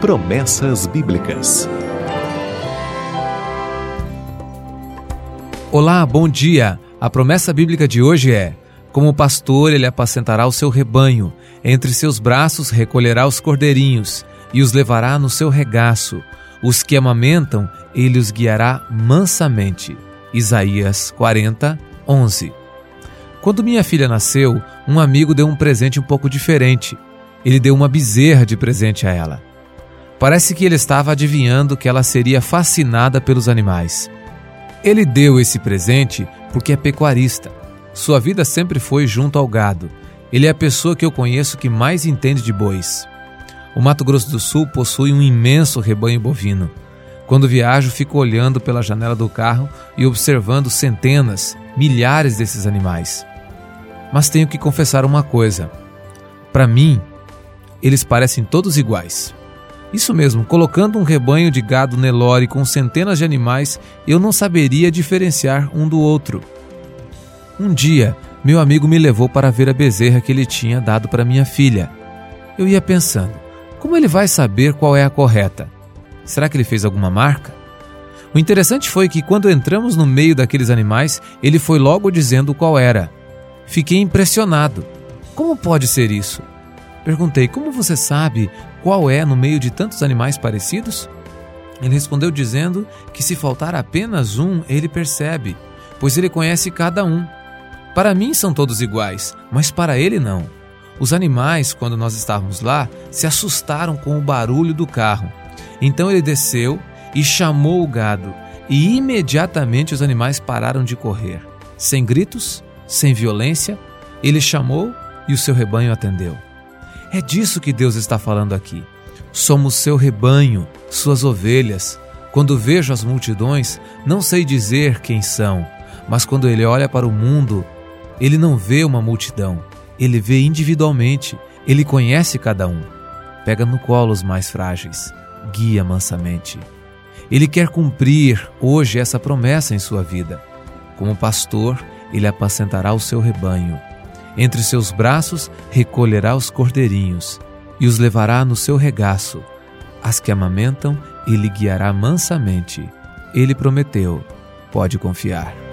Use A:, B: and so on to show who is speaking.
A: Promessas Bíblicas.
B: Olá, bom dia. A promessa bíblica de hoje é: Como pastor, ele apacentará o seu rebanho, entre seus braços recolherá os cordeirinhos e os levará no seu regaço. Os que amamentam, ele os guiará mansamente. Isaías 40, 11. Quando minha filha nasceu, um amigo deu um presente um pouco diferente. Ele deu uma bezerra de presente a ela. Parece que ele estava adivinhando que ela seria fascinada pelos animais. Ele deu esse presente porque é pecuarista. Sua vida sempre foi junto ao gado. Ele é a pessoa que eu conheço que mais entende de bois. O Mato Grosso do Sul possui um imenso rebanho bovino. Quando viajo, fico olhando pela janela do carro e observando centenas, milhares desses animais. Mas tenho que confessar uma coisa: para mim, eles parecem todos iguais. Isso mesmo, colocando um rebanho de gado Nelore com centenas de animais, eu não saberia diferenciar um do outro. Um dia, meu amigo me levou para ver a bezerra que ele tinha dado para minha filha. Eu ia pensando, como ele vai saber qual é a correta? Será que ele fez alguma marca? O interessante foi que quando entramos no meio daqueles animais, ele foi logo dizendo qual era. Fiquei impressionado. Como pode ser isso? Perguntei: Como você sabe qual é no meio de tantos animais parecidos? Ele respondeu dizendo que se faltar apenas um, ele percebe, pois ele conhece cada um. Para mim são todos iguais, mas para ele não. Os animais, quando nós estávamos lá, se assustaram com o barulho do carro. Então ele desceu e chamou o gado, e imediatamente os animais pararam de correr. Sem gritos, sem violência, ele chamou e o seu rebanho atendeu. É disso que Deus está falando aqui. Somos seu rebanho, suas ovelhas. Quando vejo as multidões, não sei dizer quem são, mas quando ele olha para o mundo, ele não vê uma multidão, ele vê individualmente, ele conhece cada um. Pega no colo os mais frágeis, guia mansamente. Ele quer cumprir hoje essa promessa em sua vida. Como pastor, ele apacentará o seu rebanho entre seus braços recolherá os cordeirinhos e os levará no seu regaço. As que amamentam, ele guiará mansamente. Ele prometeu, pode confiar.